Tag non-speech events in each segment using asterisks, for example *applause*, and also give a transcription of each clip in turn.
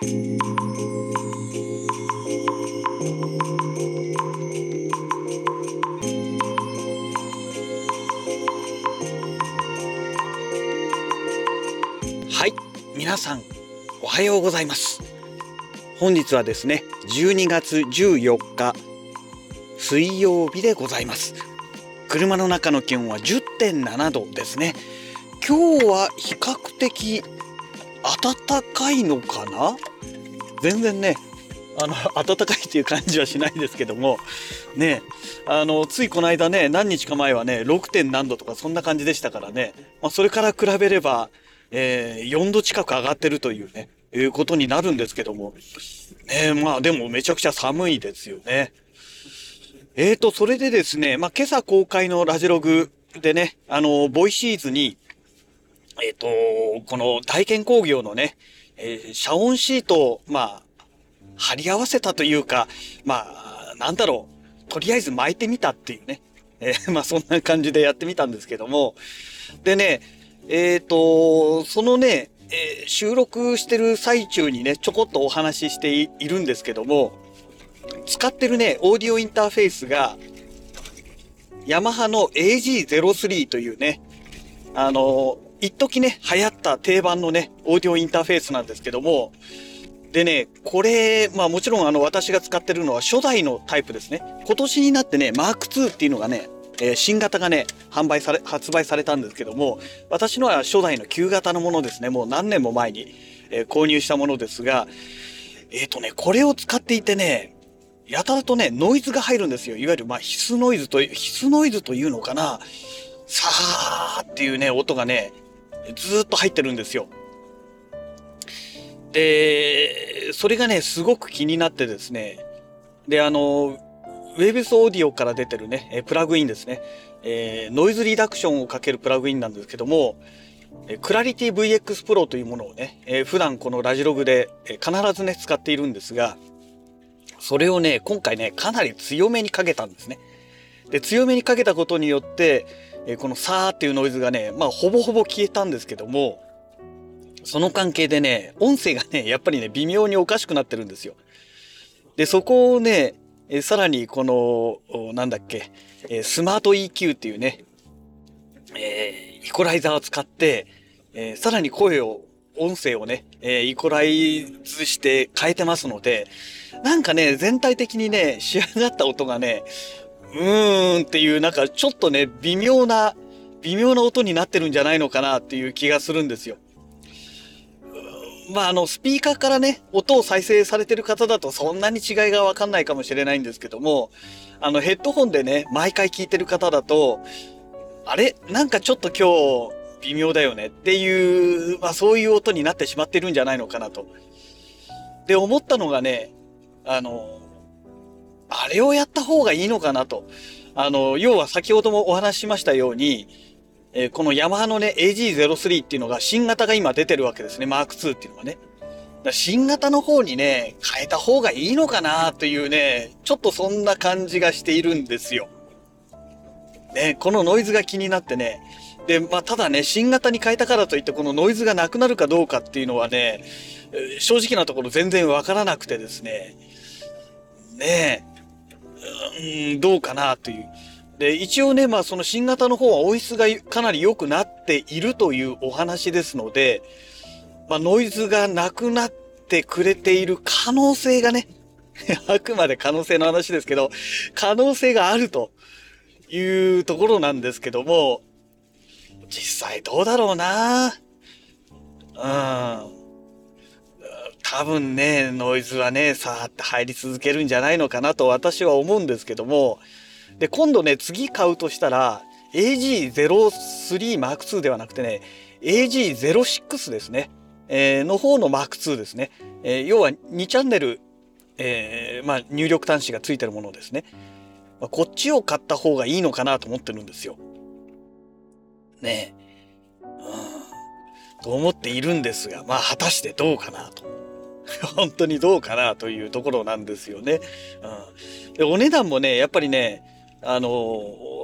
はい皆さんおはようございます。本日はですね12月14日水曜日でございます。車の中の気温は10.7度ですね。今日は比較的暖かいのかな？全然ねあの *laughs* 暖かいっていう感じはしないですけどもねあのついこの間ね何日か前はね 6. 点何度とかそんな感じでしたからね、まあ、それから比べれば、えー、4度近く上がってるというねいうことになるんですけどもねまあでもめちゃくちゃ寒いですよね。えーと、それでですね、まあ、今朝公開のラジログでね、あの、ボイシーズに、えっ、と、この大建工業のね、えー、遮音シートを、まあ、貼り合わせたというか、まあ、なんだろう、とりあえず巻いてみたっていうね、えー、*laughs* まあ、そんな感じでやってみたんですけども、でね、えっ、ー、と、そのね、えー、収録してる最中にね、ちょこっとお話ししているんですけども、使ってるね、オーディオインターフェースが、ヤマハの AG03 というね、あの、一時ね、流行った定番のね、オーディオインターフェースなんですけども、でね、これ、まあもちろんあの私が使ってるのは初代のタイプですね。今年になってね、マーク2っていうのがね、えー、新型がね、販売され、発売されたんですけども、私のは初代の旧型のものですね。もう何年も前に、えー、購入したものですが、えっ、ー、とね、これを使っていてね、やたらとね、ノイズが入るんですよ。いわゆる、まあ、必須ノイズと、必須ノイズというのかな。さーっていうね、音がね、ずっと入ってるんですよ。で、それがね、すごく気になってですね。で、あの、ウェブスオーディオから出てるね、プラグインですね。えー、ノイズリダクションをかけるプラグインなんですけども、クラリティ VX Pro というものをね、えー、普段このラジログで必ずね、使っているんですが、それをね、今回ね、かなり強めにかけたんですね。で、強めにかけたことによって、えこのサーっていうノイズがね、まあ、ほぼほぼ消えたんですけども、その関係でね、音声がね、やっぱりね、微妙におかしくなってるんですよ。で、そこをね、えさらにこの、なんだっけ、えスマート EQ っていうね、えー、イコライザーを使って、えー、さらに声を、音声をね、えー、イコライズして変えてますので、なんかね、全体的にね、仕上がった音がね、うーんっていう、なんかちょっとね、微妙な、微妙な音になってるんじゃないのかなっていう気がするんですよ。まあ、あの、スピーカーからね、音を再生されてる方だとそんなに違いがわかんないかもしれないんですけども、あの、ヘッドホンでね、毎回聞いてる方だと、あれ？なんかちょっと今日微妙だよねっていう、まあそういう音になってしまってるんじゃないのかなと。で、思ったのがね、あの、あれをやった方がいいのかなと。あの、要は先ほどもお話ししましたように、えー、このヤマハのね、AG03 っていうのが新型が今出てるわけですね。マーク2っていうのがね。新型の方にね、変えた方がいいのかなというね、ちょっとそんな感じがしているんですよ。ね、このノイズが気になってね。で、まあ、ただね、新型に変えたからといって、このノイズがなくなるかどうかっていうのはね、正直なところ全然わからなくてですね。ね、うん、どうかなという。で、一応ね、まあその新型の方は音質がかなり良くなっているというお話ですので、まあノイズがなくなってくれている可能性がね、*laughs* あくまで可能性の話ですけど、可能性があるというところなんですけども、実際どうだろうなうん。多分ね、ノイズはね、さーって入り続けるんじゃないのかなと私は思うんですけども、で、今度ね、次買うとしたら、AG03 Mark II ではなくてね、AG06 ですね。えー、の方の Mark II ですね。えー、要は2チャンネル、えー、まあ、入力端子がついてるものですね。まあ、こっちを買った方がいいのかなと思ってるんですよ。ねえ。うん。と思っているんですが、まあ、果たしてどうかなと。*laughs* 本当にどうかなというところなんですよね。うん、でお値段もね、やっぱりね、あの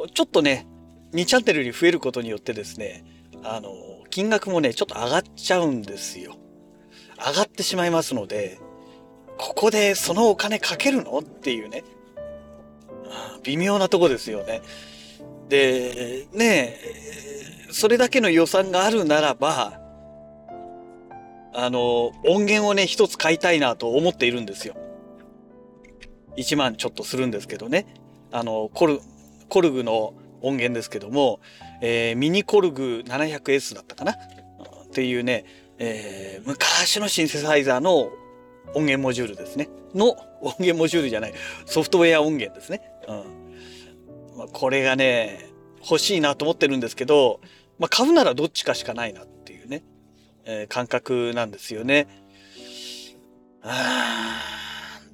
ー、ちょっとね、2チャンネルに増えることによってですね、あのー、金額もね、ちょっと上がっちゃうんですよ。上がってしまいますので、ここでそのお金かけるのっていうね、微妙なとこですよね。で、ねそれだけの予算があるならば、あの、音源をね、一つ買いたいなと思っているんですよ。1万ちょっとするんですけどね。あの、コル、コルグの音源ですけども、えー、ミニコルグ 700S だったかな？っていうね、えー、昔のシンセサイザーの音源モジュールですね。の音源モジュールじゃない、ソフトウェア音源ですね。うん。まあ、これがね、欲しいなと思ってるんですけど、まあ、買うならどっちかしかないなって。え、感覚なんですよね。あ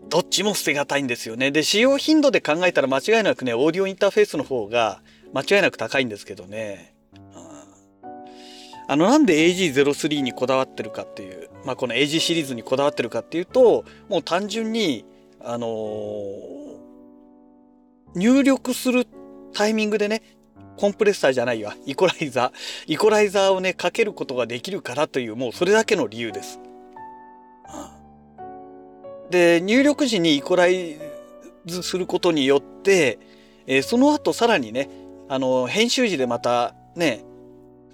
どっちも捨てがたいんですよね。で、使用頻度で考えたら間違いなくね、オーディオインターフェースの方が間違いなく高いんですけどね。あの、なんで AG03 にこだわってるかっていう、まあ、この AG シリーズにこだわってるかっていうと、もう単純に、あのー、入力するタイミングでね、コンプレッサーじゃないわ。イコライザー。イコライザーをね、かけることができるからという、もうそれだけの理由です。で、入力時にイコライズすることによって、えー、その後さらにね、あの、編集時でまたね、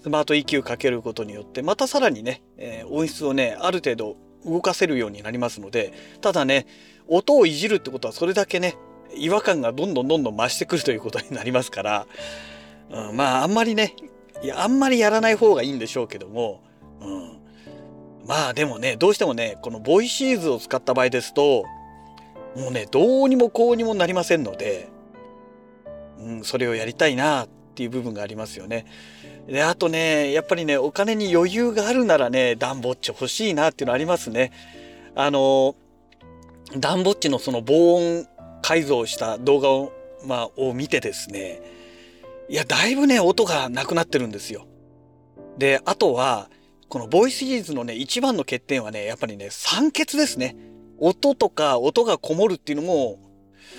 スマート EQ かけることによって、またさらにね、えー、音質をね、ある程度動かせるようになりますので、ただね、音をいじるってことはそれだけね、違和感がどんどんどんどん増してくるということになりますから、うん、まああんまりねいやあんまりやらない方がいいんでしょうけども、うん、まあでもねどうしてもねこのボイシーズを使った場合ですともうねどうにもこうにもなりませんので、うん、それをやりたいなっていう部分がありますよね。であとねやっぱりねお金に余裕があるならねダンボッチ欲しいなっていうのありますね。あのダンボッチのその防音改造した動画を,、まあ、を見てですねいや、だいぶね、音がなくなってるんですよ。で、あとは、このボイスシリーズのね、一番の欠点はね、やっぱりね、酸欠ですね。音とか音がこもるっていうのも、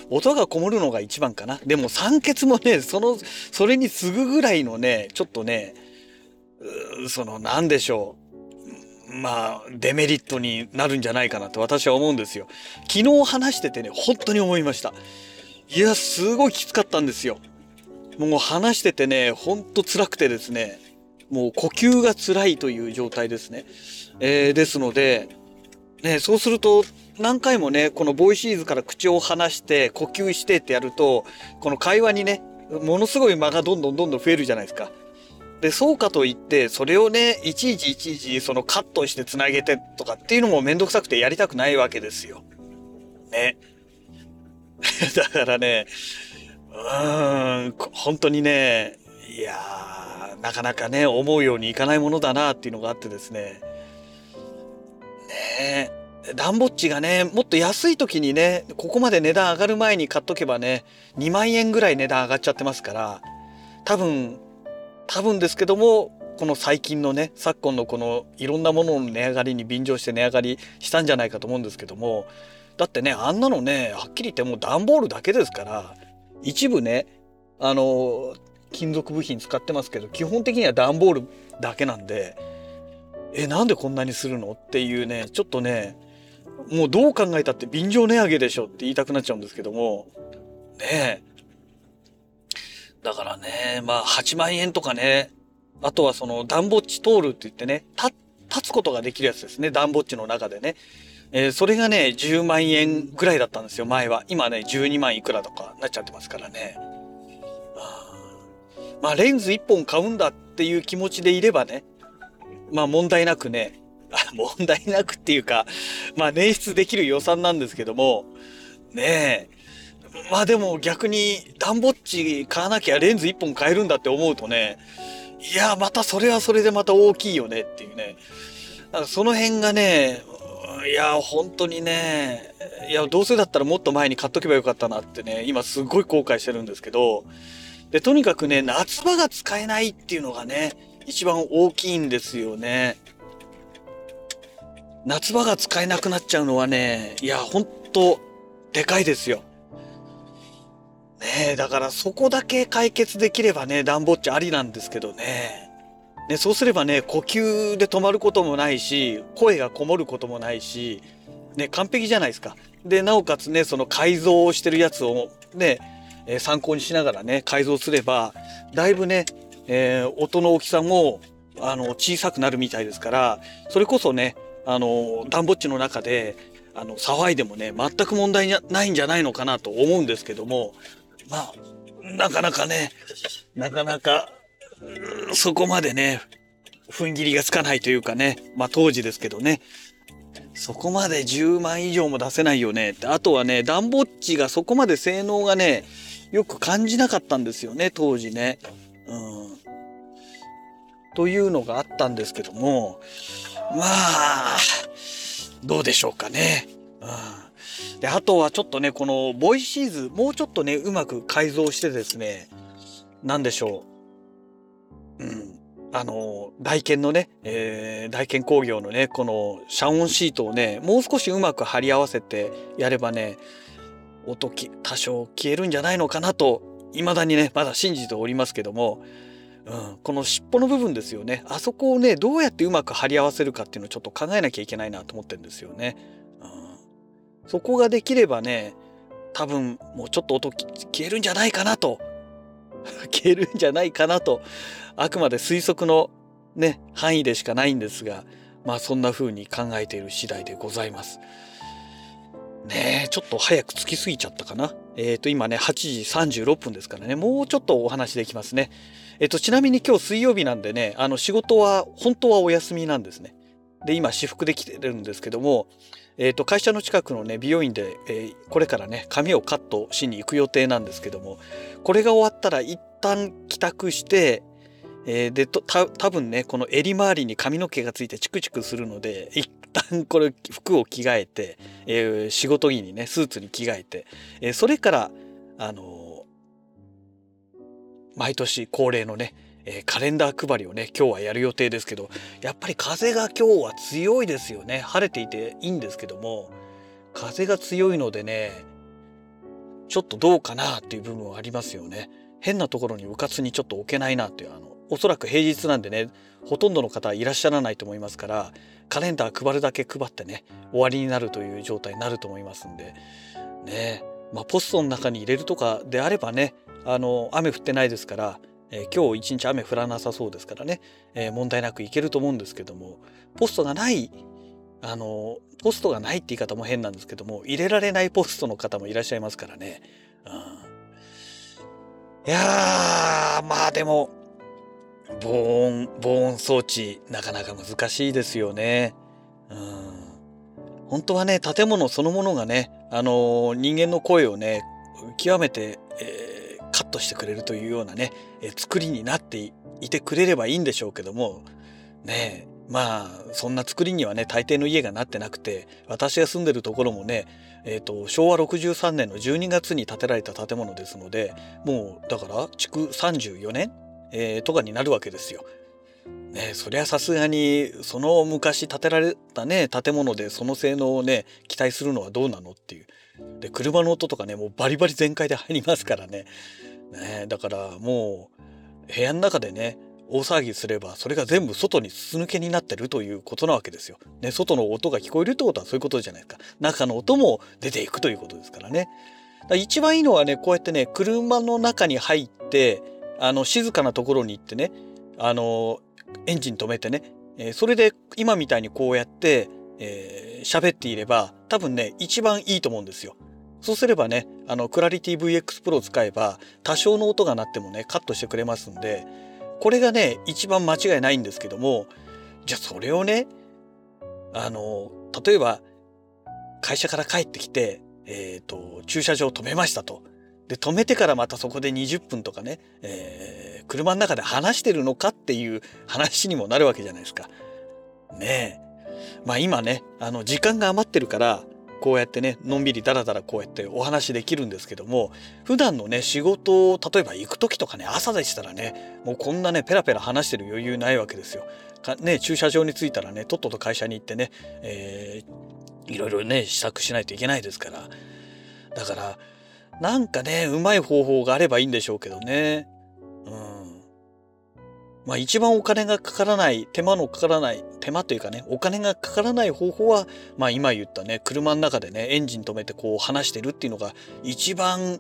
音がこもるのが一番かな。でも酸欠もね、その、それに次ぐぐらいのね、ちょっとね、その、なんでしょう。まあ、デメリットになるんじゃないかなと私は思うんですよ。昨日話しててね、本当に思いました。いや、すごいきつかったんですよ。もう話しててね、ほんと辛くてですね、もう呼吸が辛いという状態ですね。えー、ですので、ね、そうすると何回もね、このボイシーズから口を離して呼吸してってやると、この会話にね、ものすごい間がどんどんどんどん増えるじゃないですか。で、そうかといって、それをね、いちいちいちいちそのカットして繋げてとかっていうのもめんどくさくてやりたくないわけですよ。ね。*laughs* だからね、うん、本当にね、いやー、なかなかね、思うようにいかないものだなっていうのがあってですね。ねえ、ダンボッチがね、もっと安い時にね、ここまで値段上がる前に買っとけばね、2万円ぐらい値段上がっちゃってますから、多分、多分ですけども、この最近のね、昨今のこのいろんなものの値上がりに便乗して値上がりしたんじゃないかと思うんですけども、だってね、あんなのね、はっきり言ってもう段ボールだけですから、一部ねあの金属部品使ってますけど基本的には段ボールだけなんでえなんでこんなにするのっていうねちょっとねもうどう考えたって便乗値上げでしょって言いたくなっちゃうんですけどもねえ。だからねまあ8万円とかねあとはそのダンボッチ通るって言ってね立つことができるやつですねダンボッチの中でね。えー、それがね、10万円ぐらいだったんですよ、前は。今ね、12万いくらとかなっちゃってますからね。まあ、レンズ1本買うんだっていう気持ちでいればね、まあ問題なくね、問題なくっていうか、まあ捻出できる予算なんですけども、ねえ、まあでも逆にダンボッチ買わなきゃレンズ1本買えるんだって思うとね、いや、またそれはそれでまた大きいよねっていうね。その辺がね、いや、本当にね、いや、どうせだったらもっと前に買っとけばよかったなってね、今すごい後悔してるんですけど、で、とにかくね、夏場が使えないっていうのがね、一番大きいんですよね。夏場が使えなくなっちゃうのはね、いや、ほんと、でかいですよ。ねえ、だからそこだけ解決できればね、暖房っちありなんですけどね。ね、そうすればね、呼吸で止まることもないし、声がこもることもないし、ね、完璧じゃないですか。で、なおかつね、その改造をしてるやつをね、え、参考にしながらね、改造すれば、だいぶね、えー、音の大きさも、あの、小さくなるみたいですから、それこそね、あの、暖房地の中で、あの、騒いでもね、全く問題ないんじゃないのかなと思うんですけども、まあ、なかなかね、なかなか、そこまでね、踏ん切りがつかないというかね、まあ当時ですけどね、そこまで10万以上も出せないよねって。あとはね、ダンボッチがそこまで性能がね、よく感じなかったんですよね、当時ね。うん。というのがあったんですけども、まあ、どうでしょうかね。うん。で、あとはちょっとね、このボイシーズ、もうちょっとね、うまく改造してですね、なんでしょう。うん。あの、大建のね、えー、大建工業のね、この遮音シートをね、もう少しうまく貼り合わせてやればね、音が多少消えるんじゃないのかなと、未だにね、まだ信じておりますけども、うん、この尻尾の部分ですよね。あそこをね、どうやってうまく貼り合わせるかっていうのをちょっと考えなきゃいけないなと思ってるんですよね。うん、そこができればね、多分もうちょっと音消えるんじゃないかなと消えるんじゃないかなと、*laughs* あくまで推測のね、範囲でしかないんですが、まあそんな風に考えている次第でございます。ねえ、ちょっと早く着きすぎちゃったかな？えっ、ー、と、今ね、8時36分ですからね、もうちょっとお話できますね。えっ、ー、と、ちなみに今日水曜日なんでね、あの、仕事は、本当はお休みなんですね。で、今、私服で来てるんですけども、えっ、ー、と、会社の近くのね、美容院で、えこれからね、髪をカットしに行く予定なんですけども、これが終わったら一旦帰宅して、えー、でとた多分ねこの襟周りに髪の毛がついてチクチクするので一旦これ服を着替えて、えー、仕事着にねスーツに着替えて、えー、それからあの毎年恒例のねえカレンダー配りをね今日はやる予定ですけどやっぱり風が今日は強いですよね。晴れていていいんですけども風が強いのでねちょっとどうかなっていう部分はありますよね。変なところにうかつにちょっと置けないなっていうあのおそらく平日なんでねほとんどの方いらっしゃらないと思いますからカレンダー配るだけ配ってね終わりになるという状態になると思いますんでねまあポストの中に入れるとかであればねあの雨降ってないですから、えー、今日一日雨降らなさそうですからね、えー、問題なくいけると思うんですけどもポストがないあのポストがないって言い方も変なんですけども入れられないポストの方もいらっしゃいますからね。うん、いやまあでも防音、防音装置、なかなか難しいですよね。うん。本当はね、建物そのものがね、あのー、人間の声をね、極めて、えー、カットしてくれるというようなね、えー、作りになっていてくれればいいんでしょうけども、ねまあ、そんな作りにはね、大抵の家がなってなくて、私が住んでるところもね、えっ、ー、と、昭和63年の12月に建てられた建物ですので、もう、だから、築34年えー、とかになるわけですよ。ね、そりゃさすがにその昔建てられたね建物でその性能をね期待するのはどうなのっていう。で車の音とかねもうバリバリ全開で入りますからね。ねだからもう部屋の中でね大騒ぎすればそれが全部外に筒抜けになってるということなわけですよ。ね、外の音が聞こえるってことはそういうことじゃないですか。中の音も出ていくということですからね。から一番いいのはねこうやってね車の中に入ってあの静かなところに行ってねあのエンジン止めてね、えー、それで今みたいにこうやってえー、喋っていれば多分ね一番いいと思うんですよ。そうすればねあのクラリティ VX Pro を使えば多少の音が鳴ってもねカットしてくれますんでこれがね一番間違いないんですけどもじゃあそれをねあの例えば会社から帰ってきて、えーと駐車場止めましたと。で、止めてからまたそこで20分とかね、えー、車の中で話してるのかっていう話にもなるわけじゃないですか。ねえ。まあ今ね、あの、時間が余ってるから、こうやってね、のんびりだらだらこうやってお話できるんですけども、普段のね、仕事を、例えば行く時とかね、朝でしたらね、もうこんなね、ペラペラ話してる余裕ないわけですよ。かね、駐車場に着いたらね、とっとと会社に行ってね、えー、いろいろね、支度しないといけないですから。だから、なんかね、うまい方法があればいいんでしょうけどね。うん。まあ一番お金がかからない、手間のかからない、手間というかね、お金がかからない方法は、まあ今言ったね、車の中でね、エンジン止めてこう話してるっていうのが一番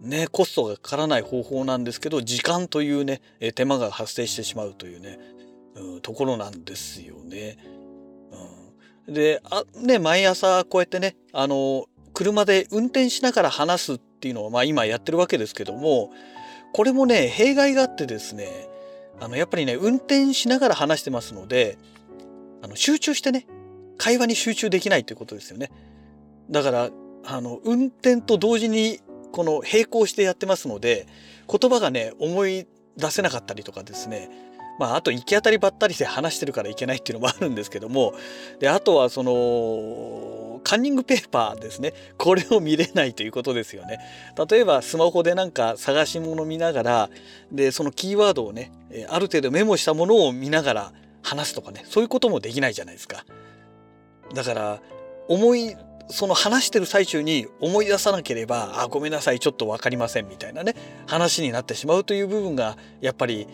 ね、コストがかからない方法なんですけど、時間というね、え手間が発生してしまうというね、うん、ところなんですよね。うん、で、あ、ね、毎朝こうやってね、あの、車で運転しながら話すっていうのを、まあ今やってるわけですけども、これもね、弊害があってですね、あの、やっぱりね、運転しながら話してますので、あの、集中してね、会話に集中できないということですよね。だから、あの、運転と同時に、この並行してやってますので、言葉がね、思い出せなかったりとかですね、まあ、あと行き当たりばったりで話してるからいけないっていうのもあるんですけども、で、あとはその、カンニングペーパーですね。これを見れないということですよね。例えばスマホでなんか探し物見ながら、で、そのキーワードをね、ある程度メモしたものを見ながら話すとかね、そういうこともできないじゃないですか。だから、思い、その話してる最中に思い出さなければ、あ、ごめんなさい、ちょっとわかりませんみたいなね、話になってしまうという部分が、やっぱり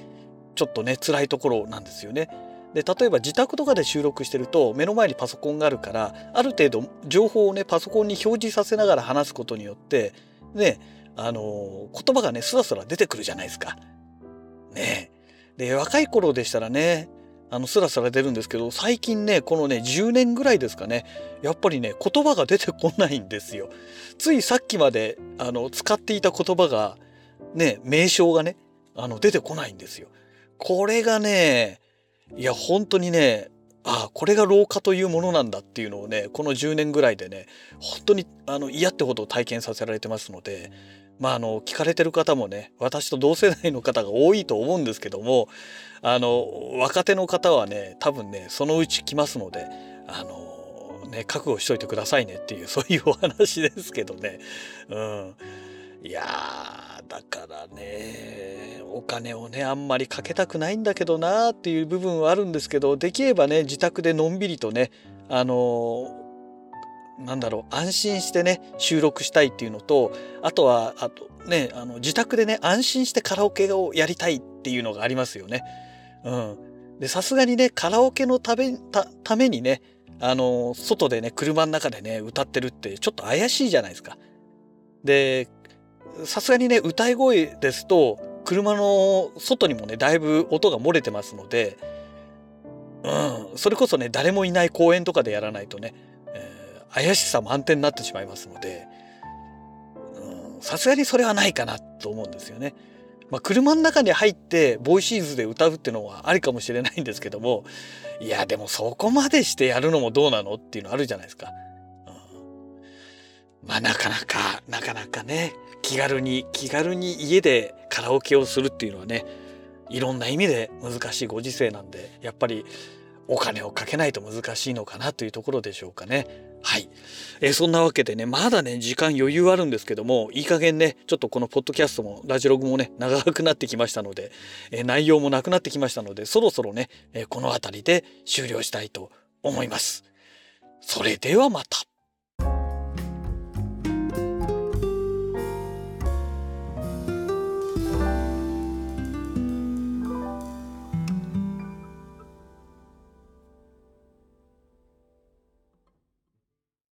ちょっとね辛いところなんですよね。で例えば自宅とかで収録してると目の前にパソコンがあるからある程度情報をねパソコンに表示させながら話すことによってねあの言葉がねスラスラ出てくるじゃないですか。ねで若い頃でしたらねあのスラスラ出るんですけど最近ねこのね10年ぐらいですかねやっぱりね言葉が出てこないんですよ。ついさっきまであの使っていた言葉がね名称がねあの出てこないんですよ。これがね、いや、本当にね、ああ、これが老化というものなんだっていうのをね、この10年ぐらいでね、本当にあの嫌ってことを体験させられてますので、まあ、あの、聞かれてる方もね、私と同世代の方が多いと思うんですけども、あの、若手の方はね、多分ね、そのうち来ますので、あの、ね、覚悟しといてくださいねっていう、そういうお話ですけどね。うん。いやー、だからね、お金をね、あんまりかけたくないんだけどなーっていう部分はあるんですけど、できればね、自宅でのんびりとね、あのー、なんだろう、安心してね、収録したいっていうのと、あとは、あとね、あの、自宅でね、安心してカラオケをやりたいっていうのがありますよね。うん。で、さすがにね、カラオケのため、た、ためにね、あの、外でね、車の中でね、歌ってるってちょっと怪しいじゃないですか。で、さすがにね歌い声ですと車の外にもねだいぶ音が漏れてますので、うん、それこそね誰もいない公園とかでやらないとね、えー、怪しさ満点になってしまいますのでさすがにそれはないかなと思うんですよね。まあ、車の中に入ってボイシーズで歌うっていうのはありかもしれないんですけどもいやでもそこまでしてやるのもどうなのっていうのあるじゃないですか。まあなかなかなかなかね気軽に気軽に家でカラオケをするっていうのはねいろんな意味で難しいご時世なんでやっぱりお金をかけないと難しいのかなというところでしょうかね。はい。え、そんなわけでね、まだね、時間余裕あるんですけども、いい加減ね、ちょっとこのポッドキャストも、ラジログもね、長くなってきましたので、え、内容もなくなってきましたので、そろそろね、え、この辺りで終了したいと思います。それではまた。